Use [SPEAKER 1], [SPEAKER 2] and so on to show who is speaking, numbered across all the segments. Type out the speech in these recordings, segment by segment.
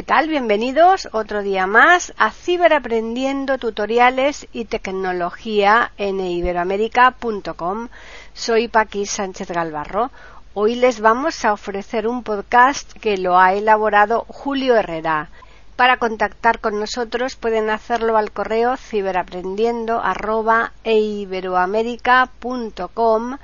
[SPEAKER 1] ¿Qué tal? Bienvenidos otro día más a Ciberaprendiendo tutoriales y tecnología en iberoamérica.com. Soy Paqui Sánchez Galvarro. Hoy les vamos a ofrecer un podcast que lo ha elaborado Julio Herrera. Para contactar con nosotros pueden hacerlo al correo ciberaprendiendo@eiberoamerica.com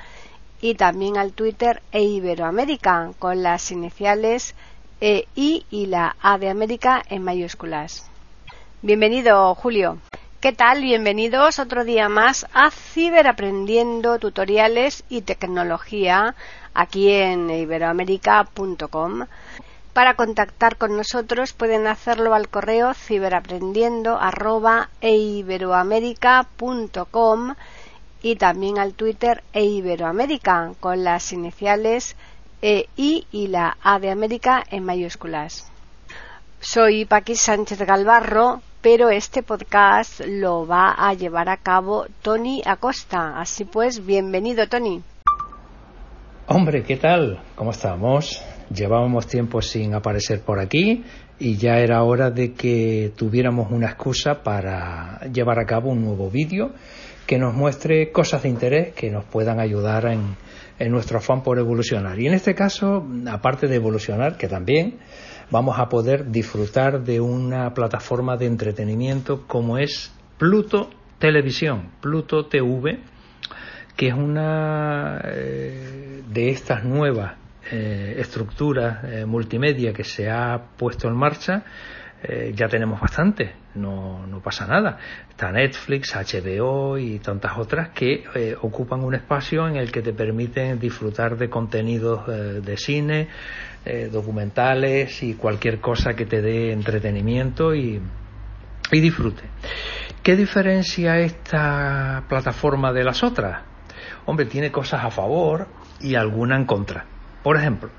[SPEAKER 1] y también al Twitter eiberoamerica con las iniciales e, I y la A de América en mayúsculas. Bienvenido, Julio. ¿Qué tal? Bienvenidos otro día más a Ciberaprendiendo Tutoriales y Tecnología aquí en iberoamerica.com. Para contactar con nosotros pueden hacerlo al correo ciberaprendiendo@eiberoamerica.com y también al Twitter eiberoamerica con las iniciales e, I y la A de América en mayúsculas. Soy Paqui Sánchez Galvarro, pero este podcast lo va a llevar a cabo Tony Acosta. Así pues, bienvenido Tony.
[SPEAKER 2] Hombre, ¿qué tal? ¿Cómo estamos? Llevábamos tiempo sin aparecer por aquí y ya era hora de que tuviéramos una excusa para llevar a cabo un nuevo vídeo que nos muestre cosas de interés que nos puedan ayudar en, en nuestro afán por evolucionar. Y en este caso, aparte de evolucionar, que también vamos a poder disfrutar de una plataforma de entretenimiento como es Pluto Televisión, Pluto TV, que es una eh, de estas nuevas eh, estructuras eh, multimedia que se ha puesto en marcha eh, ya tenemos bastante, no, no, pasa nada. Está Netflix, HBO y tantas otras que eh, ocupan un espacio en el que te permiten disfrutar de contenidos eh, de cine, documentales y cualquier cosa que te dé entretenimiento y, y disfrute. ¿Qué diferencia esta plataforma de las otras? Hombre, tiene cosas a favor y alguna en contra. Por ejemplo,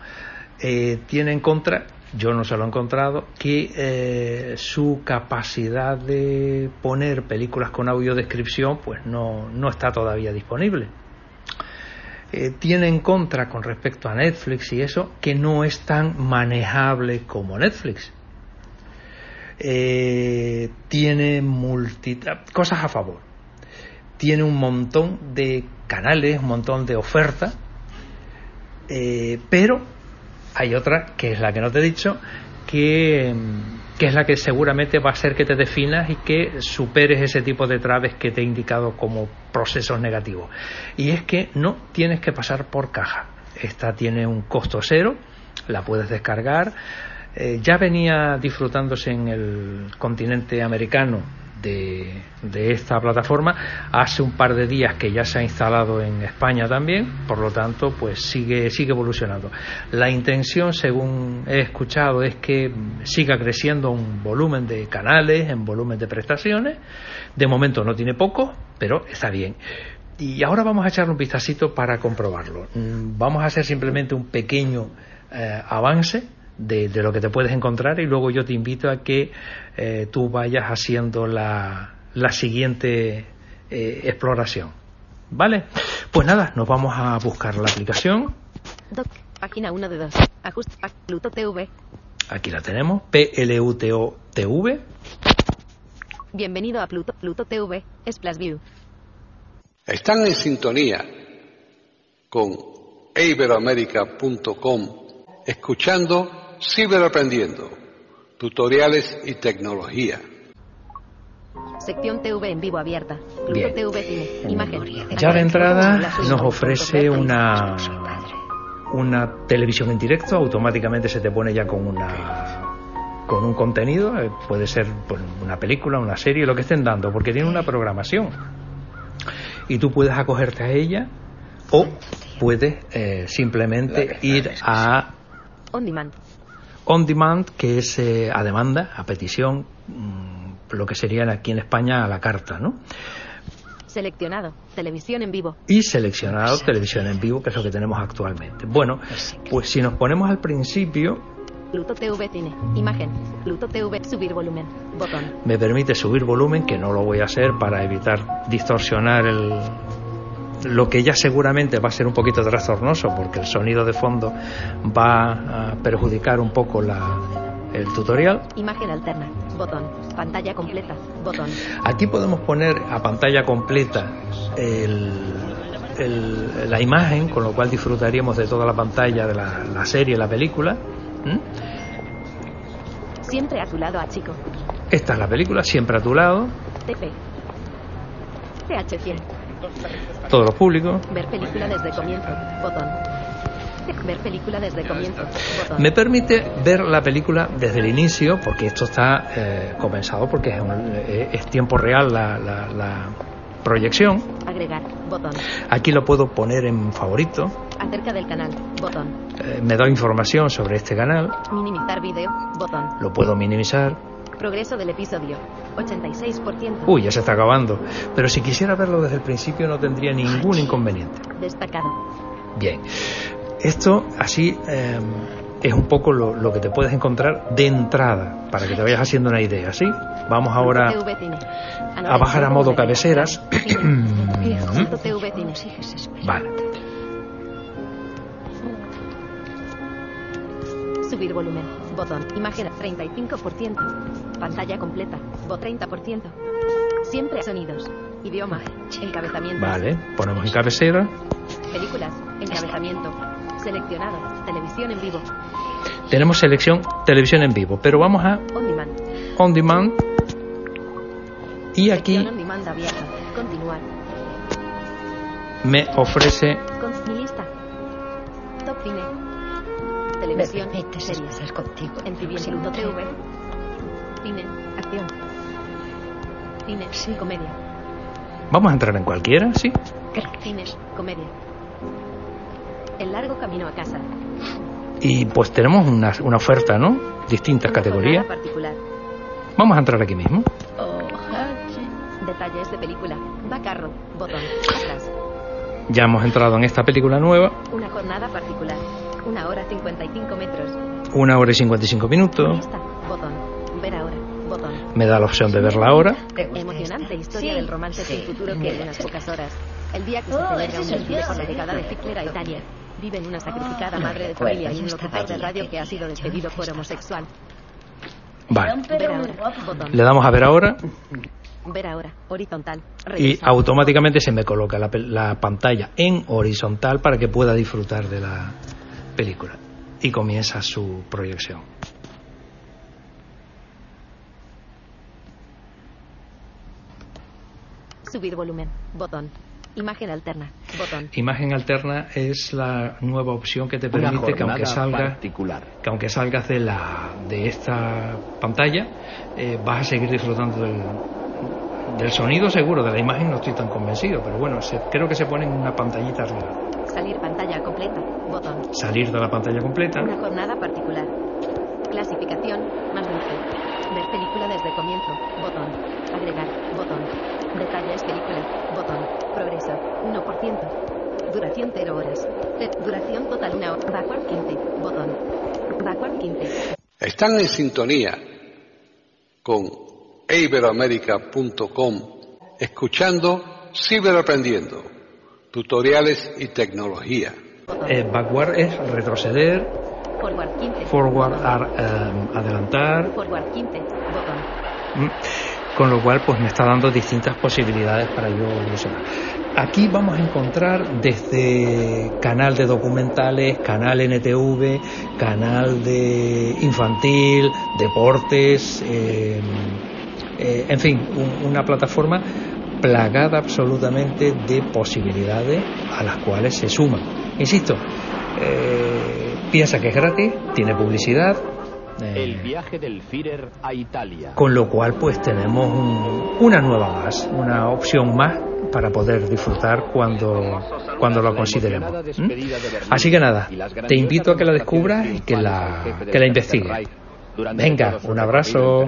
[SPEAKER 2] tiene en contra yo no se lo he encontrado, que eh, su capacidad de poner películas con audiodescripción pues no, no está todavía disponible. Eh, tiene en contra con respecto a Netflix y eso que no es tan manejable como Netflix. Eh, tiene multi cosas a favor. Tiene un montón de canales, un montón de ofertas, pero hay otra, que es la que no te he dicho, que, es la que seguramente va a ser que te definas y que superes ese tipo de traves que te he indicado como procesos negativos. Y es que no tienes que pasar por caja. Esta tiene un costo cero, la puedes descargar. Eh, ya venía disfrutándose en el continente americano de, esta plataforma hace un par de días que ya se ha instalado en España también, por lo tanto, pues sigue, sigue evolucionando. La intención, según he escuchado, es que siga creciendo un volumen de canales, en volumen de prestaciones. De momento no tiene poco, pero está bien. Y ahora vamos a echarle un vistacito para comprobarlo. Mm, vamos a hacer simplemente un pequeño eh, avance de, lo que te puedes encontrar y luego yo te invito a que eh, tú vayas haciendo la, la siguiente eh, exploración. ¿Vale? Pues nada, nos vamos a buscar la aplicación.
[SPEAKER 3] Doc, página 1 de 2. Ajusta Pluto TV.
[SPEAKER 2] Aquí la tenemos, P-L-U-T-O TV.
[SPEAKER 3] Bienvenido a Pluto, Pluto TV, Splash View.
[SPEAKER 4] Están en sintonía con iberoamerica.com escuchando Ciberaprendiendo, tutoriales y tecnología.
[SPEAKER 3] Sección TV en vivo abierta. Pluto TV Cine. Imagen.
[SPEAKER 2] Ya de entrada nos ofrece una una televisión en directo, automáticamente se te pone ya con una con un contenido, eh, puede ser pues, una película, una serie, lo que estén dando, porque tiene una programación. Y tú puedes acogerte a ella o puedes eh, simplemente ir a
[SPEAKER 3] On Demand
[SPEAKER 2] on demand, que es eh, a demanda, a petición, mm, lo que sería aquí en España a la carta, ¿no?
[SPEAKER 3] Seleccionado. Televisión en vivo.
[SPEAKER 2] Y seleccionado televisión en vivo, que es lo que tenemos actualmente. Bueno, pues si nos ponemos al principio,
[SPEAKER 3] Pluto TV Cine. Imagen. Pluto TV. Subir volumen. Botón.
[SPEAKER 2] me permite subir volumen, que no lo voy a hacer para evitar distorsionar el, lo que ya seguramente va a ser un poquito trastornoso, porque el sonido de fondo va a perjudicar un poco la, el tutorial.
[SPEAKER 3] Imagen alterna. Botón. Pantalla completa. Botón.
[SPEAKER 2] Aquí podemos poner a pantalla completa el- el- la imagen, con lo cual disfrutaríamos de toda la pantalla de la, la serie, la película. ¿Mm?
[SPEAKER 3] Siempre a tu lado, a chico.
[SPEAKER 2] Esta es la película, siempre a tu lado,
[SPEAKER 3] TP. TH100.
[SPEAKER 2] Todos los públicos.
[SPEAKER 3] Ver película desde comienzo. Botón. Ver película desde comienzo. Botón.
[SPEAKER 2] Me permite ver la película desde el inicio, porque esto está eh, comenzado, porque es, un- eh, es tiempo real la, la- la proyección.
[SPEAKER 3] Agregar. Botón.
[SPEAKER 2] Aquí lo puedo poner en favorito.
[SPEAKER 3] Acerca del canal. Botón.
[SPEAKER 2] Eh, me da información sobre este canal.
[SPEAKER 3] Minimizar vídeo. Botón.
[SPEAKER 2] Lo puedo minimizar.
[SPEAKER 3] Progreso del episodio. 86%.
[SPEAKER 2] Uy, ya se está acabando. Pero si quisiera verlo desde el principio no tendría ningún inconveniente.
[SPEAKER 3] Destacado.
[SPEAKER 2] Bien. Esto así eh, es un poco lo, lo que te puedes encontrar de entrada, para que te vayas haciendo una idea, ¿sí? Vamos ahora a bajar a modo cabeceras. Vale.
[SPEAKER 3] Subir volumen. Botón. Imagen 35%. Pantalla completa. Bot 30%. Siempre sonidos. Idioma. Encabezamiento.
[SPEAKER 2] Vale, ponemos en cabecera.
[SPEAKER 3] Películas. Encabezamiento. Seleccionado. Televisión en vivo.
[SPEAKER 2] Tenemos selección televisión en vivo, pero vamos a
[SPEAKER 3] On demand.
[SPEAKER 2] on demand y aquí
[SPEAKER 3] on demand abierta. Continuar.
[SPEAKER 2] me ofrece
[SPEAKER 3] Con mi lista. Top cine. Televisión. Series.
[SPEAKER 5] contigo.
[SPEAKER 3] En Pluto TV. Cine. Acción. Cine. Comedia.
[SPEAKER 2] vamos a entrar en cualquiera, ¿sí?
[SPEAKER 3] Cine. Comedia. El largo camino a casa.
[SPEAKER 2] Y pues tenemos una, una oferta, ¿no? Distintas
[SPEAKER 3] Una
[SPEAKER 2] categorías.
[SPEAKER 3] particular.
[SPEAKER 2] Vamos a entrar aquí mismo.
[SPEAKER 3] Detalles de película. Va carro. Botón. Atrás.
[SPEAKER 2] Ya hemos entrado en esta película nueva,
[SPEAKER 3] Una jornada particular. Una hora 55 metros.
[SPEAKER 2] una hora y 55 minutos.
[SPEAKER 3] Lista. Botón. Ver ahora. Botón.
[SPEAKER 2] Me da la opción de verla ahora.
[SPEAKER 3] Emocionante historia del romance sin futuro que en unas pocas horas. El día que se celebra un desfile por la llegada de Hitler a Italia. Vive en una sacrificada madre de familia y un locutor de radio que ha sido despedido por homosexual.
[SPEAKER 2] Vale. Le damos a ver ahora
[SPEAKER 3] Ver ahora. Horizontal.
[SPEAKER 2] y automáticamente se me coloca la, pel- la pantalla en horizontal para que pueda disfrutar de la película. Y comienza su proyección.
[SPEAKER 3] Subir volumen. Botón. Imagen alterna. Botón.
[SPEAKER 2] Imagen alterna es la nueva opción que te permite que aunque salga
[SPEAKER 6] particular.
[SPEAKER 2] que aunque salgas de la de esta pantalla eh, vas a seguir disfrutando del, del sonido seguro de la imagen no estoy tan convencido pero bueno se- creo que se pone en una pantallita arriba
[SPEAKER 3] Salir pantalla completa. Botón.
[SPEAKER 2] salir de la pantalla completa
[SPEAKER 3] Una jornada particular. Clasificación. Más dulce. Ver película desde comienzo. Botón. Agregar. Botón. Detalles película. Botón. Progreso. 1%. Duración 0 horas. Duración total 1 hora. Backward 15. Botón. Backward 15.
[SPEAKER 4] Están en sintonía con iberoamérica.com escuchando Ciberaprendiendo, tutoriales y tecnología.
[SPEAKER 2] Eh, backward es retroceder
[SPEAKER 3] Forward 15.
[SPEAKER 2] forward ar- eh, adelantar
[SPEAKER 3] Forward 15. Botón.
[SPEAKER 2] Mm. con lo cual pues me está dando distintas posibilidades para yo evolucionar. Aquí vamos a encontrar desde canal de documentales, canal NTV, canal de infantil, deportes, eh, eh, en fin, un- una plataforma plagada absolutamente de posibilidades a las cuales se suman. Insisto, eh, piensa que es gratis, tiene publicidad. eh,
[SPEAKER 6] El viaje del Führer a Italia.
[SPEAKER 2] con lo cual pues tenemos un- una nueva más, una opción más para poder disfrutar cuando, cuando lo consideremos. ¿Mm? Así que nada, te invito a que la descubras y que la, que la investigues. Venga, un abrazo.